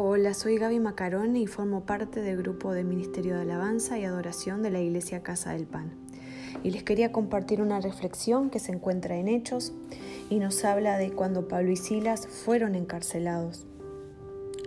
Hola, soy Gaby Macarone y formo parte del grupo de Ministerio de Alabanza y Adoración de la Iglesia Casa del Pan. Y les quería compartir una reflexión que se encuentra en Hechos y nos habla de cuando Pablo y Silas fueron encarcelados.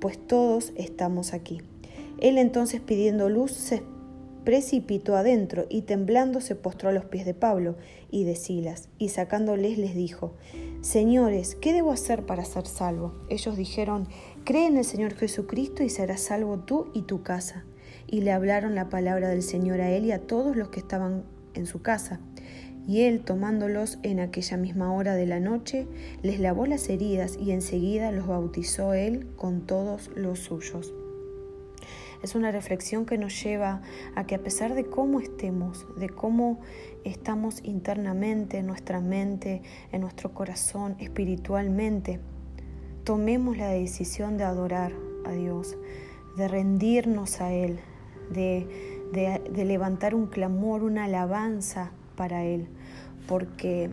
pues todos estamos aquí. Él entonces pidiendo luz se precipitó adentro y temblando se postró a los pies de Pablo y de Silas, y sacándoles les dijo, Señores, ¿qué debo hacer para ser salvo? Ellos dijeron, Cree en el Señor Jesucristo y serás salvo tú y tu casa. Y le hablaron la palabra del Señor a él y a todos los que estaban en su casa. Y él, tomándolos en aquella misma hora de la noche, les lavó las heridas y enseguida los bautizó él con todos los suyos. Es una reflexión que nos lleva a que a pesar de cómo estemos, de cómo estamos internamente, en nuestra mente, en nuestro corazón, espiritualmente, tomemos la decisión de adorar a Dios, de rendirnos a Él, de, de, levantar un clamor, una alabanza para Él, porque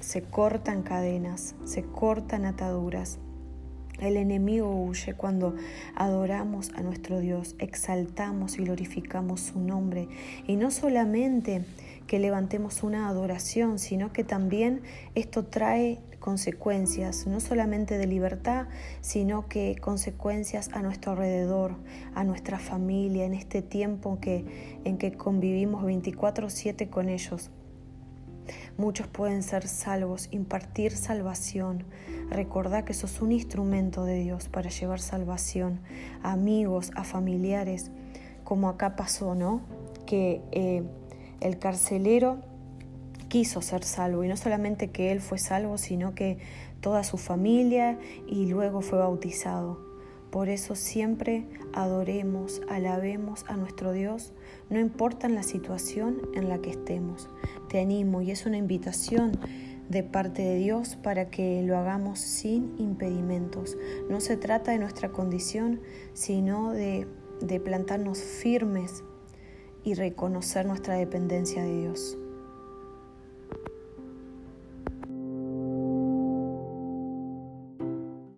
se cortan cadenas, se cortan ataduras, el enemigo huye cuando adoramos a nuestro Dios, exaltamos y glorificamos su nombre. Y no solamente que levantemos una adoración, sino que también esto trae consecuencias, no solamente de libertad, sino que consecuencias a nuestro alrededor, a nuestra familia, en este tiempo que, en que convivimos 24/7 con ellos. Muchos pueden ser salvos, impartir salvación. Recordá que sos un instrumento de Dios para llevar salvación a amigos, a familiares, como acá pasó, ¿no? Que eh, el carcelero quiso ser salvo y no solamente que él fue salvo, sino que toda su familia y luego fue bautizado. Por eso siempre adoremos, alabemos a nuestro Dios, no importa en la situación en la que estemos. Te animo y es una invitación de parte de Dios para que lo hagamos sin impedimentos. No se trata de nuestra condición, sino de, de plantarnos firmes y reconocer nuestra dependencia de Dios.